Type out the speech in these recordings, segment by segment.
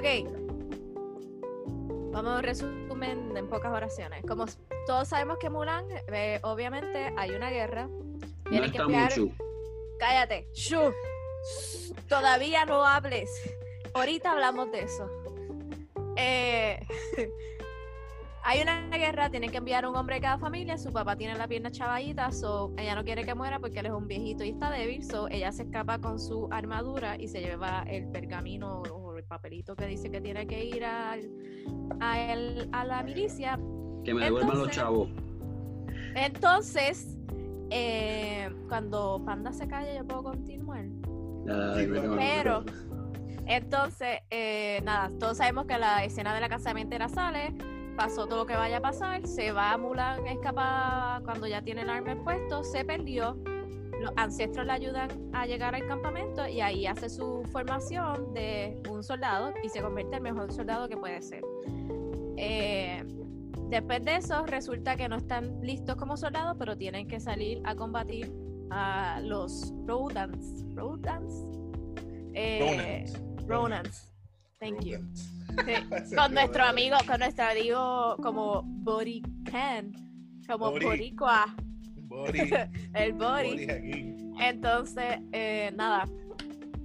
Ok. Vamos a un resumen en pocas oraciones. Como todos sabemos que Mulan, eh, obviamente hay una guerra. No Tienen que mucho. Cállate. Shu. Todavía no hables. Ahorita hablamos de eso. Eh, hay una guerra, tienen que enviar un hombre de cada familia. Su papá tiene la pierna chavallita, so ella no quiere que muera porque él es un viejito y está débil. So ella se escapa con su armadura y se lleva el pergamino papelito que dice que tiene que ir al- a, el- a la milicia Que me devuelvan los chavos. entonces, eh, cuando Panda se calle, yo puedo continuar. Pero, entonces, eh, nada, todos sabemos que la escena de la casamentera sale, pasó todo lo que vaya a pasar, se va Mulan escapada cuando ya tiene el arma puesto, se perdió. Los ancestros le ayudan a llegar al campamento y ahí hace su formación de un soldado y se convierte en el mejor soldado que puede ser. Eh, después de eso, resulta que no están listos como soldados, pero tienen que salir a combatir a los Rodans. ¿Rodans? Eh, Ronans. Ronans. Thank you. Sí, Con nuestro amigo, con nuestro amigo como Borican, como Bori. Boricua, Bori. el aquí. Entonces, eh, nada,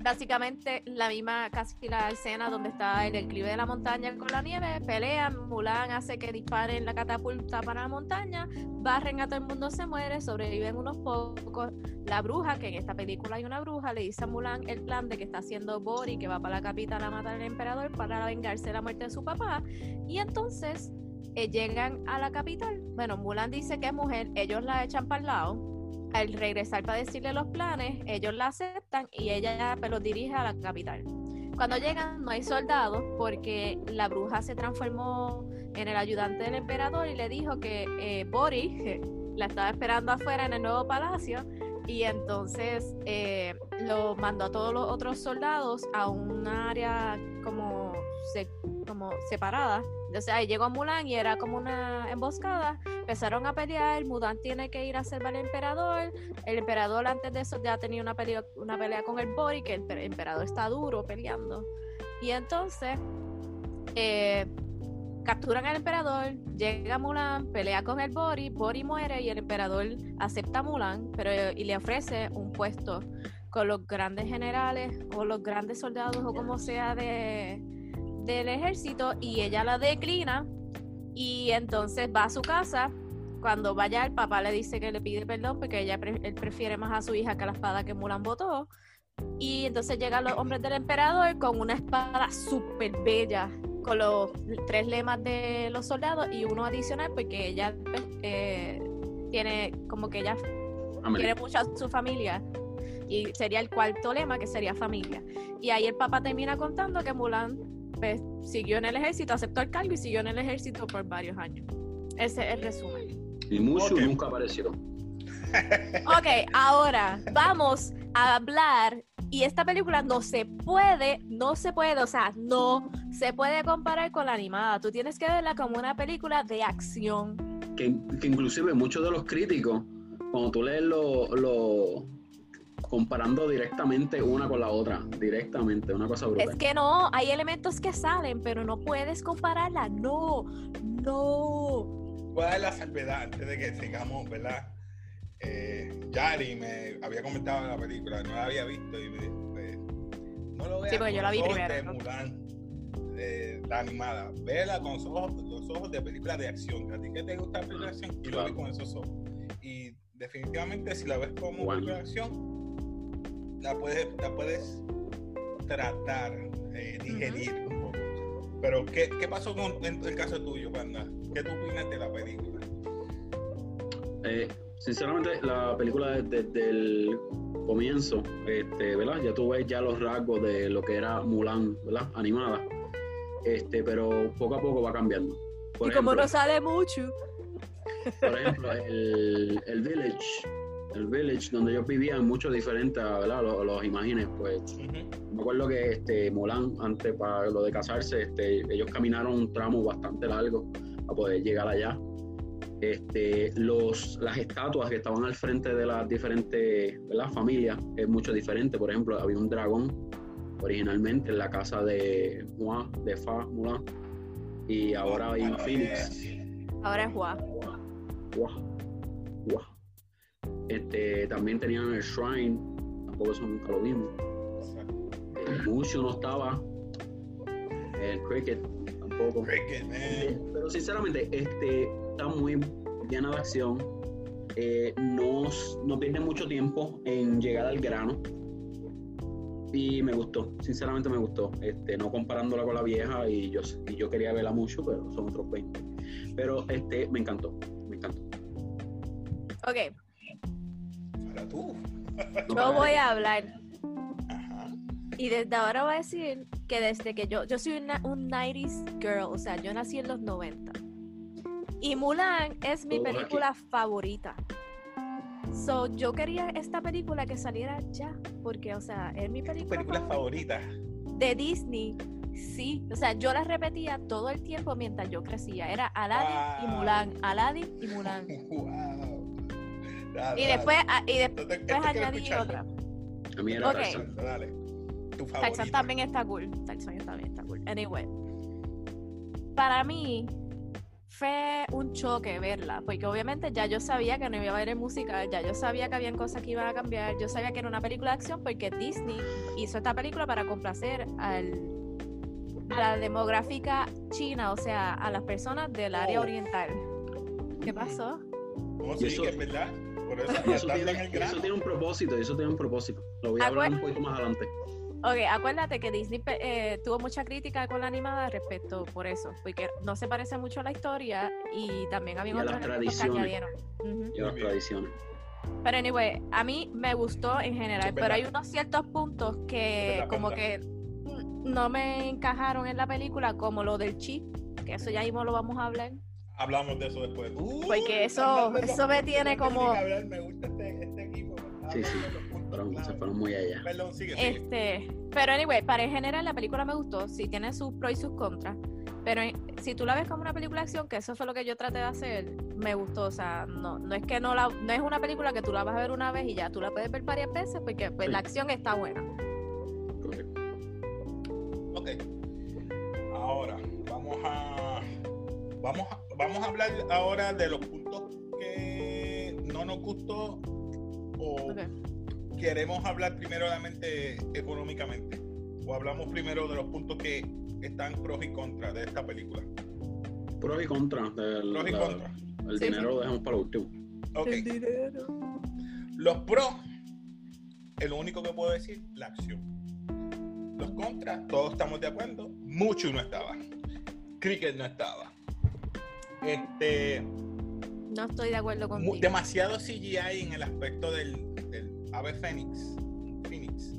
básicamente la misma, casi la escena donde está el declive de la montaña con la nieve, pelean, Mulan hace que disparen la catapulta para la montaña, barren a todo el mundo, se muere, sobreviven unos pocos. La bruja, que en esta película hay una bruja, le dice a Mulan el plan de que está haciendo Bori, que va para la capital a matar al emperador para vengarse de la muerte de su papá. Y entonces eh, llegan a la capital. Bueno, Mulan dice que es mujer, ellos la echan para el lado al regresar para decirle los planes, ellos la aceptan y ella pues, los dirige a la capital. Cuando llegan no hay soldados porque la bruja se transformó en el ayudante del emperador y le dijo que eh, Bori la estaba esperando afuera en el nuevo palacio y entonces eh, lo mandó a todos los otros soldados a un área como, como separada. Entonces ahí llegó Mulan y era como una emboscada empezaron a pelear, Mulan tiene que ir a salvar al emperador, el emperador antes de eso ya tenía una pelea, una pelea con el Bori, que el pe- emperador está duro peleando. Y entonces eh, capturan al emperador, llega Mulan, pelea con el Bori, Bori muere y el emperador acepta a Mulan pero, y le ofrece un puesto con los grandes generales o los grandes soldados o como sea de, del ejército y ella la declina y entonces va a su casa. Cuando vaya el papá le dice que le pide perdón porque ella él prefiere más a su hija que a la espada que Mulan botó. Y entonces llegan los hombres del emperador con una espada súper bella, con los tres lemas de los soldados y uno adicional porque ella pues, eh, tiene como que ella Amén. quiere mucho a su familia. Y sería el cuarto lema, que sería familia. Y ahí el papá termina contando que Mulan pues, siguió en el ejército, aceptó el cargo y siguió en el ejército por varios años. Ese es el resumen. Y Mushu nunca apareció. Ok, ahora vamos a hablar. Y esta película no se puede, no se puede, o sea, no se puede comparar con la animada. Tú tienes que verla como una película de acción. Que, que inclusive muchos de los críticos, cuando tú lees lo, lo- comparando directamente una con la otra, directamente, una cosa brutal. Es que no, hay elementos que salen, pero no puedes compararla. No, no. Voy a dar la salvedad antes de que sigamos, ¿verdad? Eh, Yari me había comentado la película, no la había visto y me dijo, pues, no lo veas Sí, porque yo la vi los ojos primero, de ¿no? Mulan, eh, la animada. Vela con los ojos, los ojos de película de acción. ¿A ti qué te gusta la película de acción? Y lo vi con esos ojos. Y definitivamente si la ves como Bueno. película de acción, la puedes, la puedes tratar, eh, digerir un poco. Pero, ¿qué, qué pasó con, en el caso tuyo, Panda? ¿Qué tú opinas de la película? Eh, sinceramente, la película desde, el comienzo, este, ¿verdad? Ya tú ves ya los rasgos de lo que era Mulan, ¿verdad? Animada. Este, pero poco a poco va cambiando. Por y como no sale mucho. por ejemplo, el, el Village, el Village donde yo vivía es mucho diferente a ¿verdad? Los, los imágenes, pues me acuerdo que este Mulan, antes para lo de casarse, este, ellos caminaron un tramo bastante largo para poder llegar allá. Este, los, las estatuas que estaban al frente de las diferentes ¿verdad? familias es mucho diferente. Por ejemplo, había un dragón originalmente en la casa de de Fa, Mulan, y ahora hay un Ah, Phoenix. Ahora es Juan. Guau, guau. Este, también tenían el Shrine, tampoco eso nunca lo vimos. El no estaba. El Cricket tampoco. Cricket, man. Pero sinceramente, este está muy llena de acción. Eh, no, no pierde mucho tiempo en llegar al grano. Y me gustó, sinceramente me gustó. Este, no comparándola con la vieja, y yo, y yo quería verla mucho, pero son otros 20. Pero este me encantó, me encantó. Ok, Para tú. No, yo voy a hablar. Ajá. Y desde ahora voy a decir que desde que yo, yo soy una, un 90s girl, o sea, yo nací en los 90. Y Mulan es mi aquí. película favorita. So, yo quería esta película que saliera ya, porque, o sea, es mi ¿Tu película, película favorita favorita? de Disney. Sí, o sea, yo la repetía todo el tiempo mientras yo crecía. Era Aladdin y. Mulan, Aladdin y Mulan. Wow. Dale, Y después, ah, y después te- añadí otra. A mí era Ok. Tarzán. Dale. Tu Tarzan también está cool. Tarzan también está cool. Anyway. Para mí fue un choque verla, porque obviamente ya yo sabía que no iba a haber el musical, ya yo sabía que habían cosas que iban a cambiar, yo sabía que era una película de acción porque Disney hizo esta película para complacer al, a la demográfica china, o sea, a las personas del área Oh. oriental. ¿Qué pasó? ¿Cómo Y sí, eso- que es verdad? Por eso, Y eso, estando tiene, en el y grano. eso tiene un propósito, y eso tiene un propósito. Lo voy a hablar un poquito más adelante. Ok, acuérdate que Disney eh, tuvo mucha crítica con la animada respecto por eso, porque no se parece mucho a la historia y también había Y otros las elementos que tradiciones. añadieron. Ujú. Y las tradiciones. Pero anyway, a mí me gustó en general, pero hay unos ciertos puntos que verdad, como que no me encajaron en la película, como lo del chip, que eso ya mismo lo vamos a hablar. Hablamos de eso después. Uh, Porque eso- eso me tiene tengo como- Me gusta este, este equipo. Sí, sí. Fueron- se fueron muy allá. Perdón, sigue, sigue. Este, pero anyway, para en general la película me gustó, sí tiene sus pros y sus contras, pero en- si tú la ves como una película de acción, que eso fue lo que yo traté de hacer, me gustó, o sea, no, no es que no la, no es una película que tú la vas a ver una vez y ya, tú la puedes ver varias veces porque pues, Sí. la acción está buena. Correcto. Ok. Ahora, vamos a, vamos a. Vamos a hablar ahora de los puntos que no nos gustó o queremos hablar primeramente económicamente. O hablamos primero de los puntos que están pros y contras de esta película. Pros y contras. del- Pros y la- contras. El Sí, dinero sí. lo dejamos para último. Ok. Los pros, el único que puedo decir, la acción. Los contras, todos estamos de acuerdo. Mucho no estaba. Cricket no estaba. Este, No estoy de acuerdo contigo. demasiado CGI en el aspecto del, del ave Fénix. Phoenix.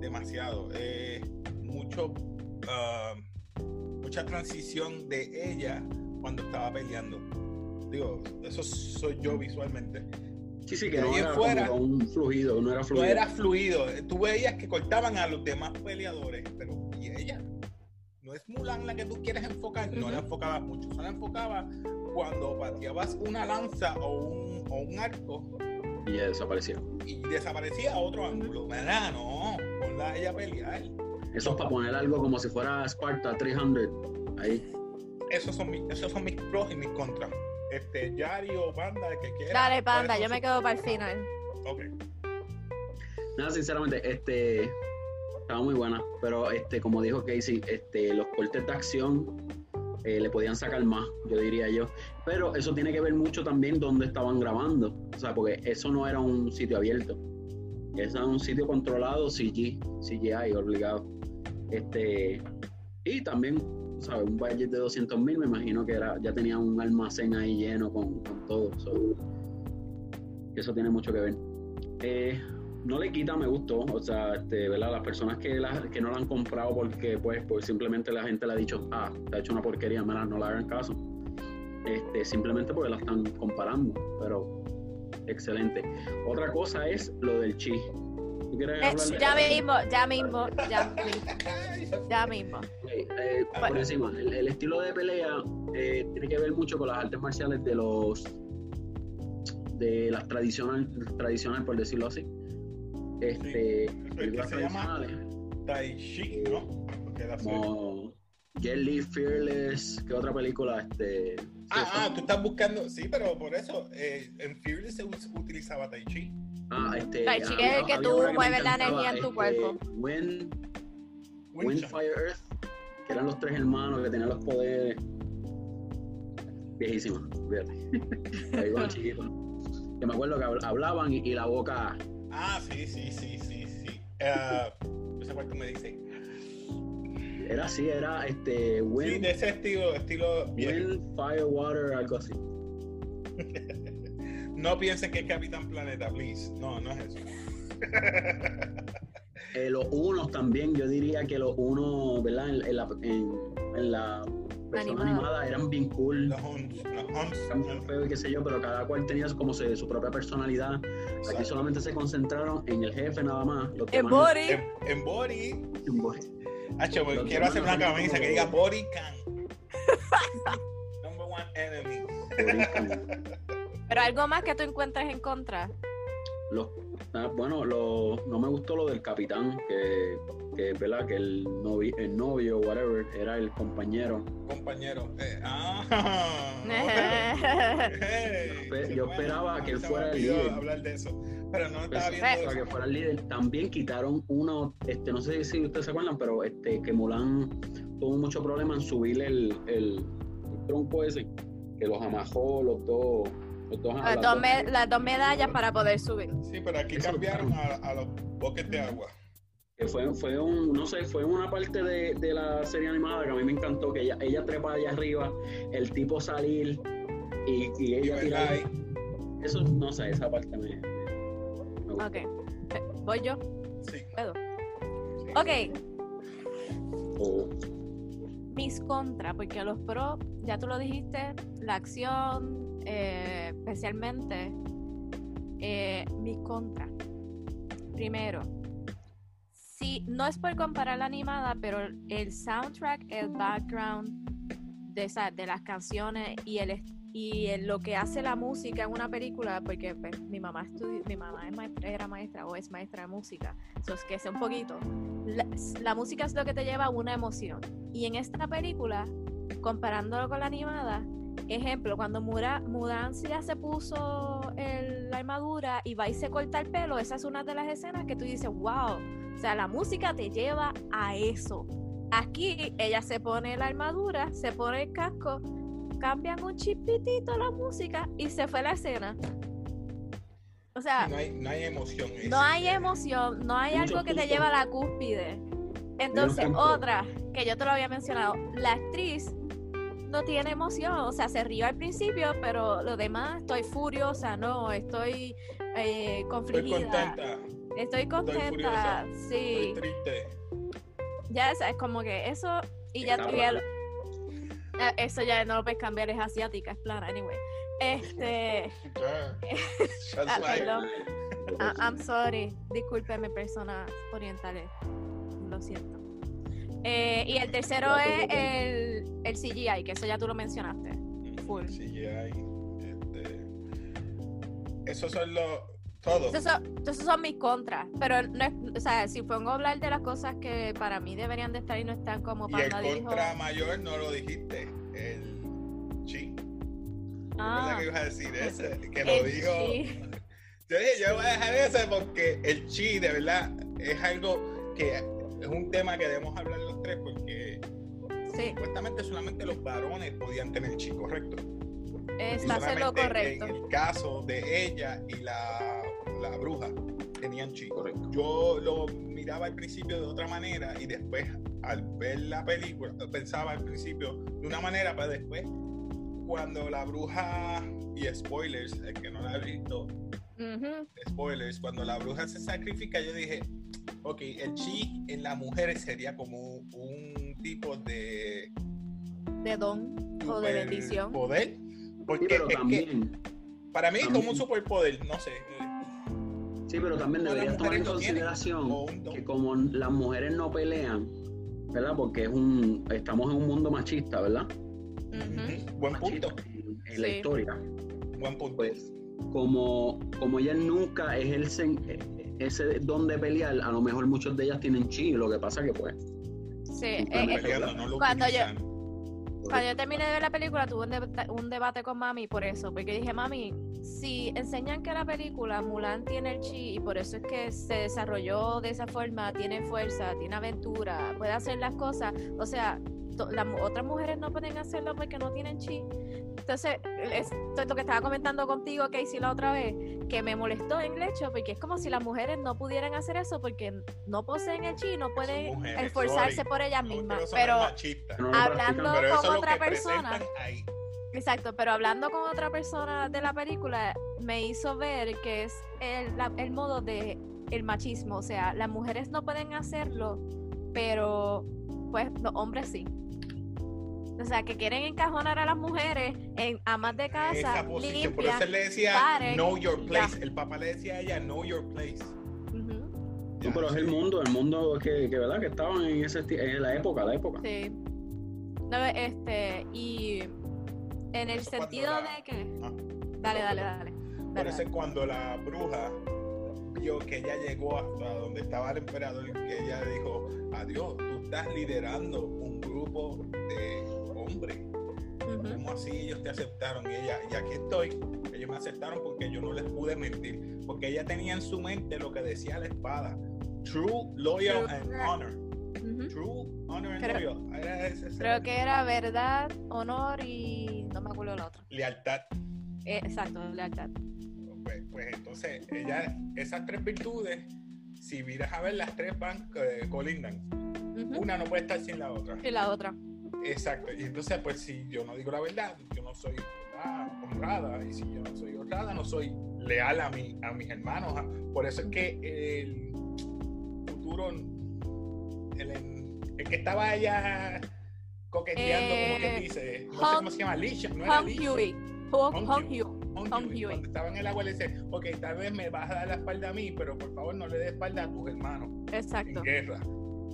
Demasiado. Eh, mucho, ah, mucha transición de ella cuando estaba peleando. Digo, eso soy yo visualmente. Sí, sí, que no era fuera. como un fluido, no era No fluido. era fluido. Tú veías que cortaban a los demás peleadores, pero ¿y ella? Mulan la que tú quieres enfocar, no la Ujú. enfocabas mucho, solo la enfocaba cuando pateabas una lanza o un, o un arco Y ya desapareció. y desaparecía a otro ángulo. ¿Verdad? No, ponla a ella a pelear. Eso es para poner algo como si fuera Sparta 300. Ahí. Esos son mis, esos son mis pros y mis contras. Este, Yari o Panda, el que quiera. Dale, panda, ¿cuáles yo me quedo para el final. Ok. Nada, sinceramente, este estaba muy buena, pero este, como dijo Casey, este, los cortes de acción eh, le podían sacar más, yo diría yo. Pero eso tiene que ver mucho también donde estaban grabando. O sea, porque eso no era un sitio abierto. Eso era un sitio controlado, CG, CGI, obligado. Este, y también, ¿sabes? Un budget de 200 mil, me imagino que era, ya tenía un almacén ahí lleno con, con todo. so, eso tiene mucho que ver. Eh, no le quita, me gustó. O sea, este, ¿verdad? Las personas que, la- que no la han comprado porque, pues, pues simplemente la gente le ha dicho, ah, te ha hecho una porquería, mira, no le hagan caso. este, simplemente porque la están comparando, pero excelente. Otra cosa es lo del chi. ¿Tú quieres Eh, ya mismo, ya mismo, ya mismo, ya mismo. Eh, por encima, el, el estilo de pelea eh, tiene que ver mucho con las artes marciales de los de las tradicionales, tradicionales por decirlo así. Este, películas se llama Tai Chi, ¿no? Porque la como Jet Li, Fearless, ¿qué otra película? Este, Ah, ah, tú estás buscando, sí, pero por eso, eh, en Fearless se us- utilizaba Tai Chi. ah, este, Tai Chi había- es el que tú mueves la energía en tu este, cuerpo. Wind. Fire, Earth, que eran los tres hermanos que tenían los poderes. Viejísima, fíjate. Ahí cuando chiquito. Que me acuerdo que habl- hablaban y, y la boca. Ah, sí, sí, sí, sí, sí. No sé cuál tú me dices. Era así, era este Sí, Wind, de ese estilo, estilo. Wind, Fire, Water, algo así. No pienses que es Capitán Planeta, please. No, no es eso. Eh, los unos también, yo diría que los unos, ¿verdad? En, en la, en, en la versión Animada. animada eran bien cool. Los Huns, los Huns. eran bien feos y qué sé yo, pero cada cual tenía como se- su propia personalidad. Aquí Exacto. solamente se concentraron en el jefe nada más. Los En demás- body. En, en Body, en body. Hacho, pues, Los quiero hacer una demás camisa que diga Body Can. Number one enemy. Pero algo más que tú encuentres en contra. Los, ah, bueno, lo- no me gustó lo del capitán, que, que ¿verdad? Que el, novi, el novio, whatever, era el compañero. Compañero. Eh, ah. Hey, Yo esperaba que él fuera el líder. hablar de eso. Pero no estaba Pensaba viendo que eso. fuera el líder. También quitaron uno, este, no sé si ustedes se acuerdan, pero este, que Mulan tuvo mucho problema en subir el, el, el tronco ese, que los amajó los dos. Los dos Las dos, me- las dos medallas para poder subir. Sí, pero aquí cambiaron a, a los boques de agua. Que fue, fue un, no sé, fue una parte de, de la serie animada que a mí me encantó, que ella, ella trepa allá arriba, el tipo salir y, y ella tirar. Eso, no sé, esa parte me, me. Ok. Eh, ¿Voy yo? sí. ¿Puedo? sí. Ok. Mis contras, porque los pros, ya tú lo dijiste, la acción, eh, especialmente, eh, mis contras. Primero, si no es por comparar la animada, pero el soundtrack, el background de, esa, de las canciones y el y el- lo que hace la música en una película, porque pues, mi mamá estudi- mi mamá es maestra- era maestra o es maestra de música, eso es que sé un poquito. La, música es lo que te lleva a una emoción. Y en esta película, comparándolo con la animada, ejemplo, cuando Mura, Mulan ya se puso el- la armadura y va y se corta el pelo, esa es una de las escenas que tú dices, wow, o sea, la música te lleva a eso. Aquí ella se pone la armadura, se pone el casco, cambian un chipitito la música y se fue la escena. O sea, No hay, no hay emoción. no hay emoción, no hay algo que te lleva a la cúspide. Entonces, otra, que yo te lo había mencionado, la actriz no tiene emoción, o sea, se rió al principio, pero lo demás, estoy furiosa, no, estoy eh, Estoy contenta. estoy contenta, sí, Estoy triste. ya es, como que eso, y ya, Está y el- raro. eh, eso ya no lo puedes cambiar, es asiática, es plana, anyway. Este, Ya. Ah, perdón. Ah, I'm sorry, discúlpeme personas orientales, lo siento. Eh, y el tercero es el, el CGI, que eso ya tú lo mencionaste. Full. CGI, este, esos son los todos. Esos son, esos son mis contras, pero no es, o sea, si pongo a hablar de las cosas que para mí deberían de estar y no están como Y para el nadie dijo. contra mayor no lo dijiste. El chi. Ah, ¿Verdad que ibas a decir ese? Que el lo dijo. chi. Yo dije, yo voy a dejar ese porque el chi, de verdad, es algo que es un tema que debemos hablar los tres porque Sí, supuestamente solamente los varones podían tener chi, correcto. Y estás en lo correcto. En el caso de ella y la, la bruja tenían chi. Correcto. Yo lo miraba al principio de otra manera y después al ver la película pensaba al principio de una manera, pero después cuando la bruja y spoilers, el que no la ha visto, spoilers, cuando la bruja se sacrifica, yo dije, ok, el chi en las mujeres sería como un tipo de De don o de bendición. poder Porque pero es que también, para mí es como un también. superpoder, no sé. Sí, pero también deberías tomar en tienen, consideración que como las mujeres no pelean, ¿verdad? Porque es un, estamos en un mundo machista, ¿verdad? Ujú, Buen punto, en, la historia. buen punto. Pues, como, como ellas nunca ejercen ese don de pelear, a lo mejor muchos de ellas tienen chi, lo que pasa que pues, Sí, eh, eh, Peleando, no lo cuando yo- utilizan. Cuando yo terminé de ver la película tuve un, debate, un debate con mami por eso, porque dije, mami, si enseñan que la película Mulan tiene el chi y por eso es que se desarrolló de esa forma, tiene fuerza, tiene aventura, puede hacer las cosas, o sea, las otras mujeres no pueden hacerlo porque no tienen chi. Entonces, esto es lo que estaba comentando contigo, Casey, la otra vez, que me molestó en el hecho, porque es como si las mujeres no pudieran hacer eso porque no poseen el chi, no pueden mujeres, esforzarse sorry. por ellas mismas. Pero no Hablando- pero con otra persona. Exacto, pero hablando con otra persona de la película, me hizo ver que es el, la- el modo de el machismo, o sea, las mujeres no pueden hacerlo, pero pues los hombres sí. O sea, que quieren encajonar a las mujeres en amas de casa, Esa posición. Por eso limpias. él le decía, paren, know your y place. El papá le decía a ella, know your place. No, pero es el mundo, el mundo que, que, ¿verdad? que estaban en ese en la época, la época. sí. No, este, y en el sentido la- de que. Ah. Dale, dale, dale. Eso es cuando la bruja vio que ella llegó hasta donde estaba el emperador, que ella dijo, adiós, tú estás liderando un grupo de hombres. Ujú. ¿Cómo así ellos te aceptaron? Y ella, y aquí estoy. Ellos me aceptaron porque yo no les pude mentir. Porque ella tenía en su mente lo que decía la espada. True, loyal True. and honor. Ujú. True, honor and Creo- loyal. Era ese- Creo que era verdad, honor y no me acuerdo la otra. Lealtad. Eh, exacto, lealtad. Pues, pues entonces, ella, esas tres virtudes, si miras a ver, las tres van eh, colindan. Ujú. Una no puede estar sin la otra. Y la otra. Exacto. Y entonces, pues si yo no digo la verdad, yo no soy honrada. Y si yo no soy honrada, no soy leal a, mi, a mis hermanos. Por eso es que el futuro, el, el que estaba allá coqueteando, como que Eh, dice, no sé Hong- cómo se llama, Lisha, no era Hong Lisha. Hong, Hong Hong Huey. Hugh. Hong Hong Huey, Huey. Cuando estaba en el agua le dice, ok, tal vez me vas a dar la espalda a mí, pero por favor no le des espalda a tus hermanos en Exacto. guerra.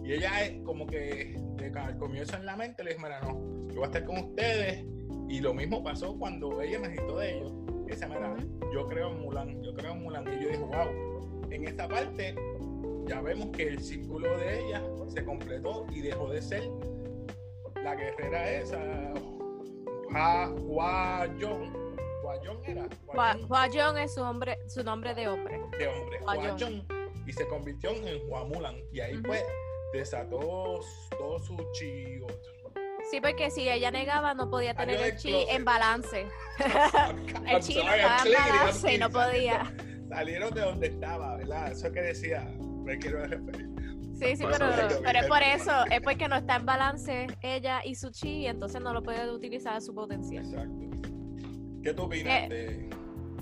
Y ella como que de- al comienzo en la mente le dijo, mira, no, yo voy a estar con ustedes. Y lo mismo pasó cuando ella necesitó de ellos. Esa, mira, yo creo en Mulan, yo creo en Mulan. Y yo dije, wow, en esta parte ya vemos que el círculo de ella se completó y dejó de ser la guerrera esa, Hua. Hua Jong era. Jong es su, hombre, su nombre de hombre. de hombre. Jong, y se convirtió en Hua Mulan. Y ahí Ujú. pues desató todo su chi. Sí, porque si ella negaba no podía tener Salió el chi closet. en balance. El chi no estaba en balance y no podía. Salieron de donde estaba, ¿verdad? Eso que decía, me quiero referir. Sí, sí, pero, pero es por eso, es porque no está en balance ella y su chi, y entonces no lo puede utilizar a su potencial. Exacto. ¿Qué tú opinas Eh. de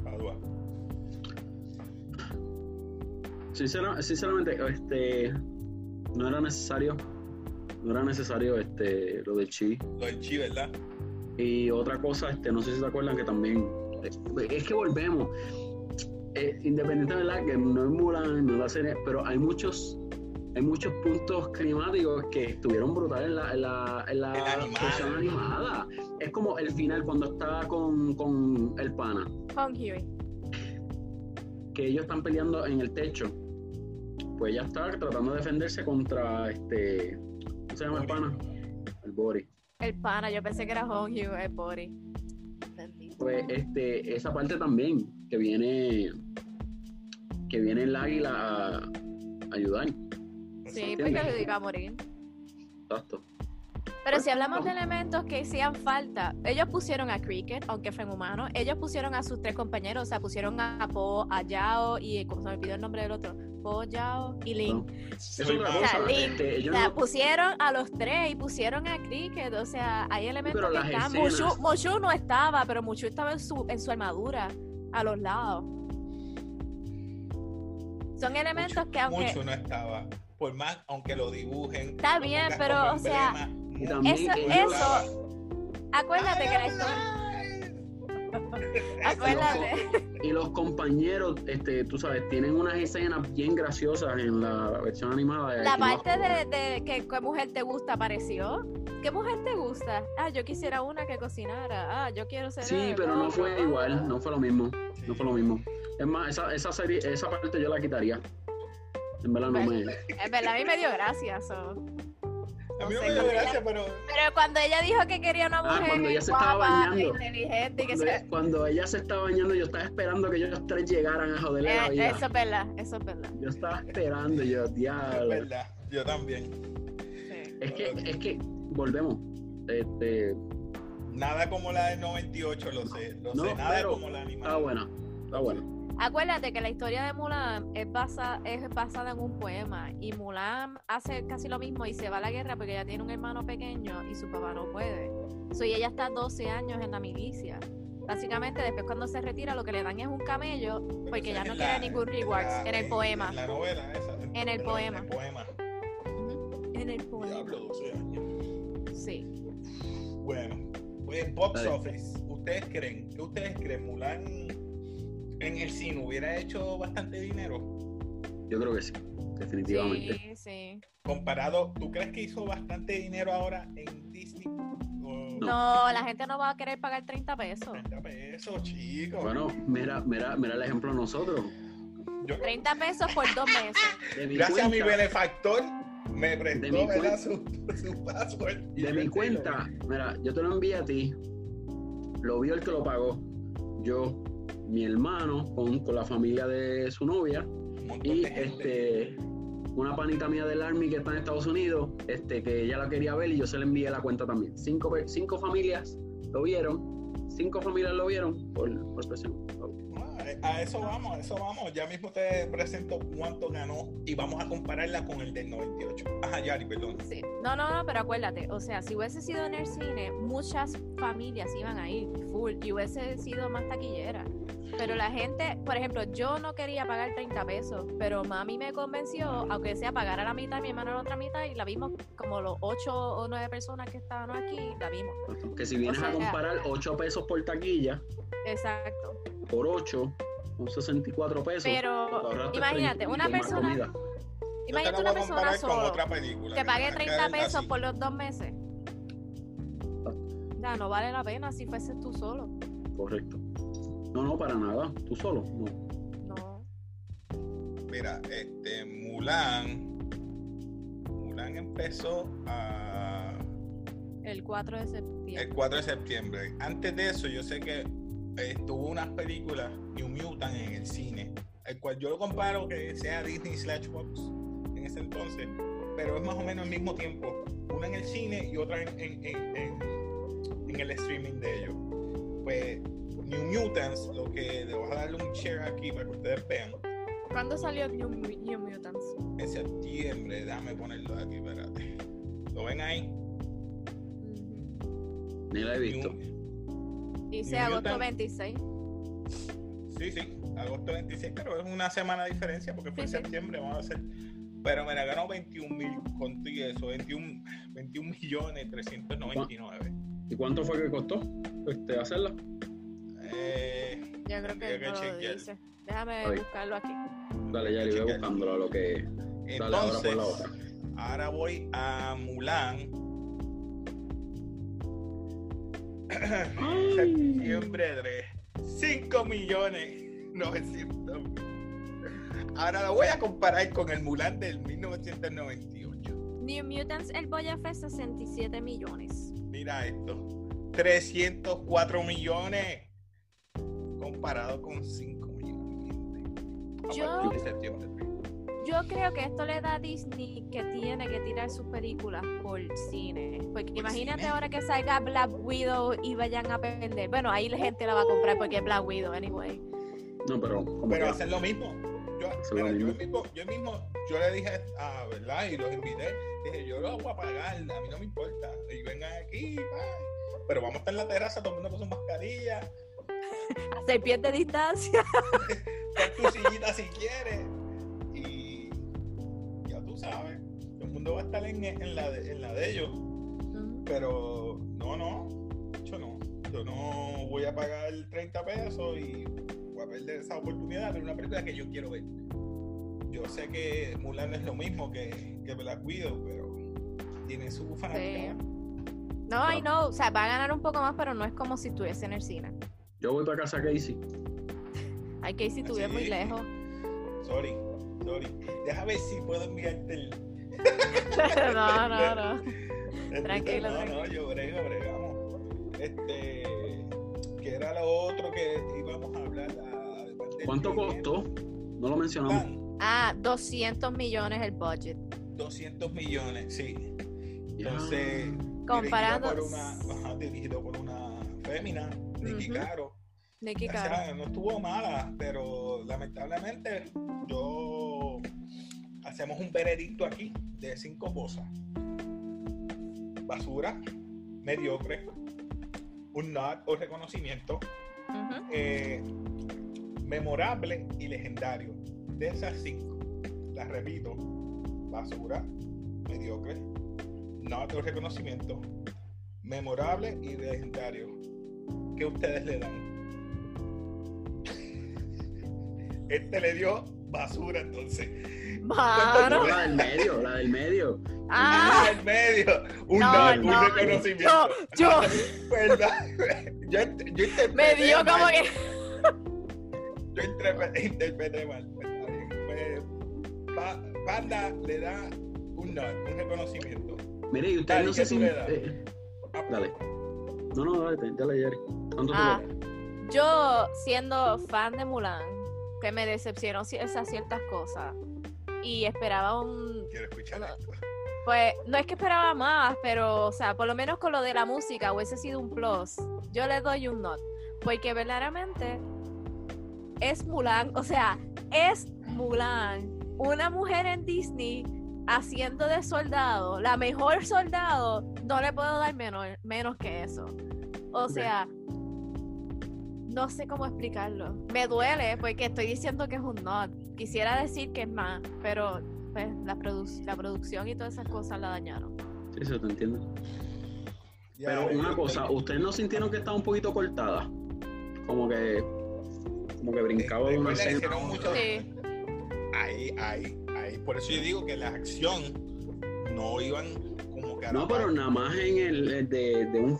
Padua? Sincera- sinceramente, este, no era necesario, no era necesario este, lo del chi. Lo del chi, ¿verdad? Y otra cosa, este, no sé si se acuerdan que también, eh, es que volvemos, eh, independiente de la que no es Mulan, no es la serie, pero hay muchos, hay muchos puntos climáticos que estuvieron brutales en la, en la, en la animada. versión animada. Es como el final cuando está con, con el pana, Hong Huey. que ellos están peleando en el techo. Pues ella está tratando de defenderse contra este, ¿cómo se llama el pana? El Bori. El pana, yo pensé que era Hong Huey, el body. Bendito. Pues este, esa parte también, que viene, que viene el águila a, a ayudar. Sí, porque le iba a morir. Exacto. Pero si hablamos de elementos que hacían falta, ellos pusieron a Cricket, aunque fue humano, ellos pusieron a sus tres compañeros, o sea, pusieron a Po, a Yao y, como se me olvidó el nombre del otro, Po, Yao y Lin. Es otra. O sea, este, no- pusieron a los tres y pusieron a Cricket, o sea, hay elementos pero que están. escenas- Mushu, Mushu no estaba, pero Mushu estaba en su, en su armadura, a los lados. Son elementos que aunque... Mucho no estaba. Por más, aunque lo dibujen. Está bien, pero, o sea, emblema, Eso- Acuérdate que la historia... ay, Acuérdate. Y los compañeros, este, tú sabes, tienen unas escenas bien graciosas en la versión animada. de La parte de, de que qué mujer te gusta apareció. ¿Qué mujer te gusta? Ah, yo quisiera una que cocinara. Ah, yo quiero ser. Sí, el pero no fue igual, no fue lo mismo. No fue lo mismo. Es más, esa, esa serie, esa parte yo la quitaría. En verdad no me. Es verdad, a mí me dio gracia. so. A mí No no sé, me dio cuando gracia, ella- pero Pero cuando ella dijo que quería una Ah, mujer cuando ella se estaba bañando. inteligente y que Cuando, se... ella- cuando ella se estaba bañando, yo estaba esperando que ellos tres llegaran a joderle la Eh, vida. eso es verdad, eso es verdad. Yo estaba esperando, yo, es diablo. verdad. Yo también. Sí. Es que, es que, volvemos. Este, Nada como la del 98, lo sé. Lo No, sé, nada pero como la animada. está buena, está buena. Acuérdate que la historia de Mulan es, basa, es basada en un poema y Mulan hace casi lo mismo y se va a la guerra porque ella tiene un hermano pequeño y su papá no puede. So, y ella está 12 años en la milicia. Básicamente después cuando se retira lo que le dan es un camello porque es no quiere ningún la- en el poema. En la novela esa. En el poema. En el poema. En el poema. Diablo, 12 años. Sí. Bueno, pues box office. ¿Ustedes creen? ¿Qué ustedes creen? ¿Mulan en el cine hubiera hecho bastante dinero? Yo creo que sí, definitivamente. Sí, sí. Comparado, ¿tú crees que hizo bastante dinero ahora en Disney? No, la gente no va a querer pagar 30 pesos. 30 pesos, chicos. Bueno, mira, mira, mira el ejemplo de nosotros. Yo- 30 pesos por dos meses. De mi gracias a mi benefactor, me De prestó mi ¿verdad? su, su password. De mi cuenta, mira, yo te lo envié a ti, lo vio el que lo pagó, yo, mi hermano, con, con la familia de su novia, y este una panita mía del Army que está en Estados Unidos, este, que ella la quería ver y yo se le envié la cuenta también. Cinco, cinco familias lo vieron, cinco familias lo vieron por, por presión. Ah, A eso vamos, a eso vamos. Ya mismo te presento cuánto ganó y vamos a compararla con el del 98. Ajá, Yari, perdón. Sí. No, no, no, pero acuérdate, o sea, si hubiese sido en el cine, muchas familias iban a ir full y hubiese sido más taquillera. Pero la gente, por ejemplo, yo no quería pagar 30 pesos, pero mami me convenció, aunque sea pagar a la mitad, mi hermano a la otra mitad, y la vimos como los 8 o 9 personas que estaban aquí, la vimos. Que si vienes O sea, a comparar 8 pesos por taquilla, Exacto. por 8, son 64 pesos. Pero imagínate, 30 una persona, comida. imagínate una persona solo otra película. que pague me va a 30 caer pesos así. por los dos meses. Ya, no vale la pena si fueses tú solo. Correcto. No, no, para nada. Tú solo. No. No. Mira, este, Mulan. Mulan empezó a El 4 de el septiembre. 4 de septiembre. Antes de eso, yo sé que eh, estuvo unas películas New Mutant en el cine, el cual yo lo comparo que sea Disney slash Fox en ese entonces, pero es más o menos el mismo tiempo. Una en el cine y otra en, en- en- en- en el streaming de ellos. Pues New Mutants, lo que le voy a darle un share aquí para que ustedes vean. ¿Cuándo salió New, New Mutants? En septiembre, déjame ponerlo aquí, espérate. ¿Lo ven ahí? Ni la he visto. New- Dice New agosto Mutant. 26. Sí, sí, agosto 26, pero es una semana de diferencia porque fue Sí, en sí. septiembre, vamos a hacer. Pero me la ganó 21 mil con todo y eso, 21, 21 millones 399. ¿Y cuánto fue que costó este, hacerla? Eh, Yo creo tendría que no lo dice. Déjame Ay. buscarlo aquí. Dale, ya le voy buscándolo a lo que. Dale ahora por Entonces, la otra. ahora voy a Mulan. Septiembre 3. 5 millones 900 mil. Ahora lo voy a comparar con el Mulan del 1998. New Mutants, el Boya Fest, 67 millones. Mira esto. 304 millones comparado con 5 millones. Yo- partir de septiembre 3. Yo creo que esto le da a Disney que tiene que tirar sus películas por cine. Porque ¿Por imagínate cine? ahora que salga Black Widow y vayan a vender. Bueno, ahí la gente la va a comprar porque es Black Widow, anyway. No, pero. Pero hacen lo mismo. Yo, Hacen mira, lo yo, mismo. mismo, yo mismo, yo le dije a, ¿verdad? Y los invité. Dije, yo lo voy a pagar, a mí no me importa. Y vengan aquí, bye. Pero vamos a estar en la terraza, todo el mundo con su mascarilla, Hacer pies de distancia. tu sillita si quieres. Y ya tú sabes, el mundo va a estar en, en la, de, en la de ellos. Pero no, no, yo no. Yo no voy a pagar 30 pesos y voy a perder esa oportunidad de una película que yo quiero ver. Yo sé que Mulan es lo mismo que, que Black Widow, pero tiene su fanática. No, I know, o sea, va a ganar un poco más, pero no es como si estuviese en el cine. Yo voy para casa Casey. Ay, Casey, estuviera Sí. muy lejos. Sorry, sorry. Déjame ver si puedo enviarte el. no, no, no. Tranquilo, No, no, tranquilo. yo brego, bregamos. Este. Que era lo otro que íbamos a hablar. la- además del ¿Cuánto dinero. costó? No lo mencionamos. Ah, 200 millones el budget. 200 millones, sí. Entonces. Comparando. Dirigido por una, ajá, dirigido por una fémina, Nicky Ujú. Caro. Nicky O sea, Caro. no estuvo mala, pero lamentablemente yo hacemos un veredicto aquí de cinco cosas. Basura, mediocre, un nod o reconocimiento, eh, memorable y legendario. De esas cinco, las repito, basura, mediocre, nod o reconocimiento, memorable y legendario. ¿Qué ustedes le dan? Este le dio basura entonces. Mano. No, la del medio, la del medio. Ah, en medio, un No, un no, reconocimiento. yo, yo ¿Verdad? Yo, yo interpreté me dio como que. Yo interpreté, interpreté mal. Pues, Pa- Panda le da un un reconocimiento. Mire, y usted Dale, no ¿qué sé si. eh, dale. No, no, dale, dale, Jerry. ¿Cuánto Ah? Yo, siendo fan de Mulan, que me decepcionó ci- esas ciertas cosas y esperaba un. Quiero escuchar No. esto. Pues no es que esperaba más, pero, o sea, por lo menos con lo de la música hubiese sido un plus. Yo le doy un not, porque verdaderamente es Mulan, o sea, es Mulan, una mujer en Disney haciendo de soldado, la mejor soldado, no le puedo dar menos, menos que eso. O sea, no sé cómo explicarlo. Me duele porque estoy diciendo que es un not. Quisiera decir que es más, pero pues la, produ- la producción y todas esas cosas la dañaron. Sí, se te entiende. Ya, Pero yo una estoy- cosa, ¿ustedes no sintieron que estaba un poquito cortada? Como que. Como que brincaba de una escena. mucho-. Sí. Ahí, ahí. Por eso yo digo que la acción no iban como que a la No, pero nada más en el de, de un.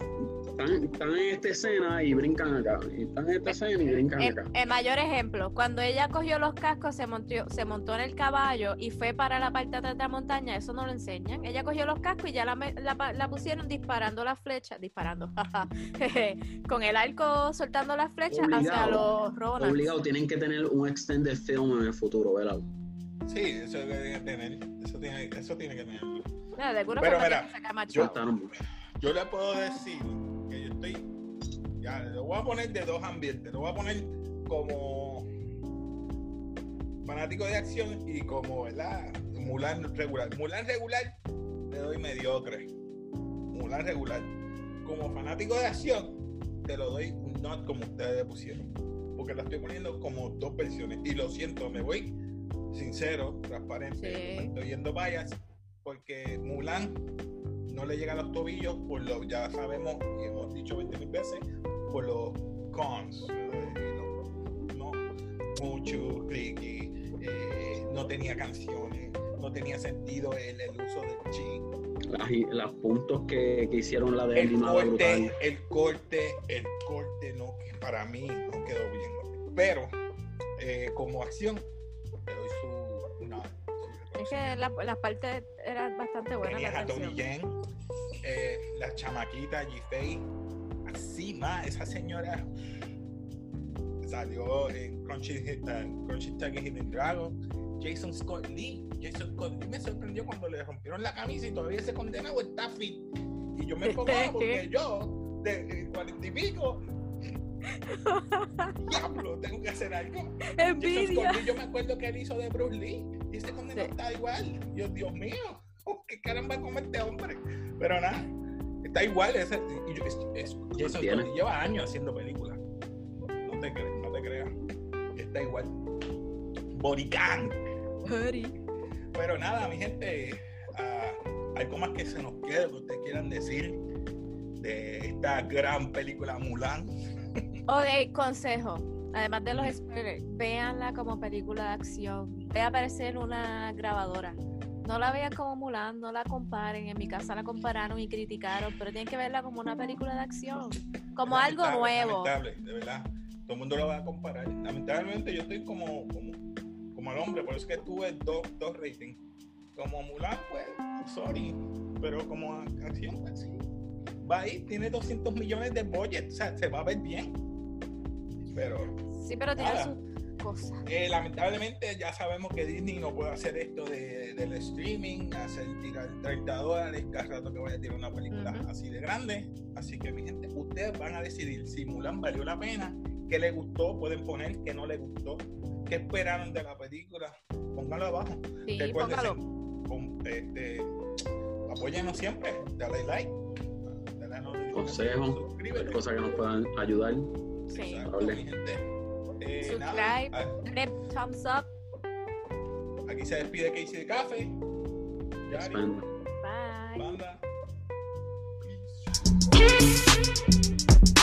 Están, están en esta escena y brincan acá. Están en esta escena y brincan El, acá. el mayor ejemplo, cuando ella cogió los cascos, se montó, se montó en el caballo y fue para la parte de la montaña, eso no lo enseñan. Ella cogió los cascos y ya la, la pusieron disparando las flechas, disparando, con el arco soltando las flechas hacia Obligado. los Ronans. Obligado, tienen que tener un extended film en el futuro, ¿verdad? Sí, eso tiene que tener. Eso tiene, eso tiene que tener. Mira, de alguna Pero forma mira, que sacar más yo-. Yo le puedo decir que yo estoy. Ya, lo voy a poner de dos ambientes. Lo voy a poner como fanático de acción y como, ¿verdad? Mulan regular. Mulan regular le doy mediocre. Mulan regular. Como fanático de acción, te lo doy un not como ustedes pusieron. Porque la estoy poniendo como dos versiones. Y lo siento, me voy sincero, transparente. Sí. Me estoy yendo vallas. Porque Mulan no le llega a los tobillos por lo ya sabemos y hemos dicho 20 mil veces por los cons los- no mucho clicky eh, no tenía canciones no tenía sentido el, el uso del chi Las, las puntos que, que hicieron la de el corte brutal. el corte el corte no que para mí no quedó bien pero eh, como acción le doy su una su Es que la, la parte era bastante buena. Tenías La a Tony. Yen, eh, la chamaquita G-Fei, así más, esa señora salió en Crunchy, uh, Crunchy Hidden Dragon. Jason Scott Lee, Jason Scott Lee me sorprendió cuando le rompieron la camisa y todavía se condena o está fit. Y yo me pongo porque yo, de cuarenta y pico, diablo, tengo que hacer algo. Jason Envidia. Yo me acuerdo que él hizo de Bruce Lee y este condenado Sí. está igual. Yo, Dios mío, ¿qué caramba come este hombre? Pero nada, está igual. Ese, y yo- es- es- Jason Mantiene. Scott Lee lleva años haciendo películas. No te, cre- no te creas. Está igual. Boricán. Pero nada, mi gente, ah, algo más que se nos quede, que ustedes quieran decir. de esta gran película Mulan. Ok, consejo. Además de los spoilers, véanla como película de acción. Ve a aparecer una grabadora. No la vean como Mulan, no la comparen. En mi casa la compararon y criticaron, pero tienen que verla como una película de acción. Como algo nuevo. Lamentable, de verdad. Todo el mundo lo va a comparar. Lamentablemente yo estoy como, como, como el hombre, por eso es que tuve dos, dos ratings. Como Mulan, pues, sorry. Pero como acción, pues sí. Va ahí, tiene 200 millones de budget, o sea, se va a ver bien. Pero Sí, pero tiene sus cosas. eh, lamentablemente ya sabemos que Disney no puede hacer esto de, del streaming, hacer tirar 30 dólares cada rato que vaya a tirar una película así de grande. Así que mi gente, ustedes van a decidir si Mulan valió la pena, qué les gustó, pueden poner qué no les gustó, qué esperaron de la película. Pónganlo abajo. Sí, Recuérdense, póngalo. con- este, apóyennos siempre, dale like, dale a la notificación, Consejo, suscríbete. cosas que nos puedan ayudar. Sí. Exacto, Hable. mi gente. Eh, Subscribe. nada, ah, thumbs up. Aquí se despide Casey de Café. Yari, Expand. Bye. banda. Peace.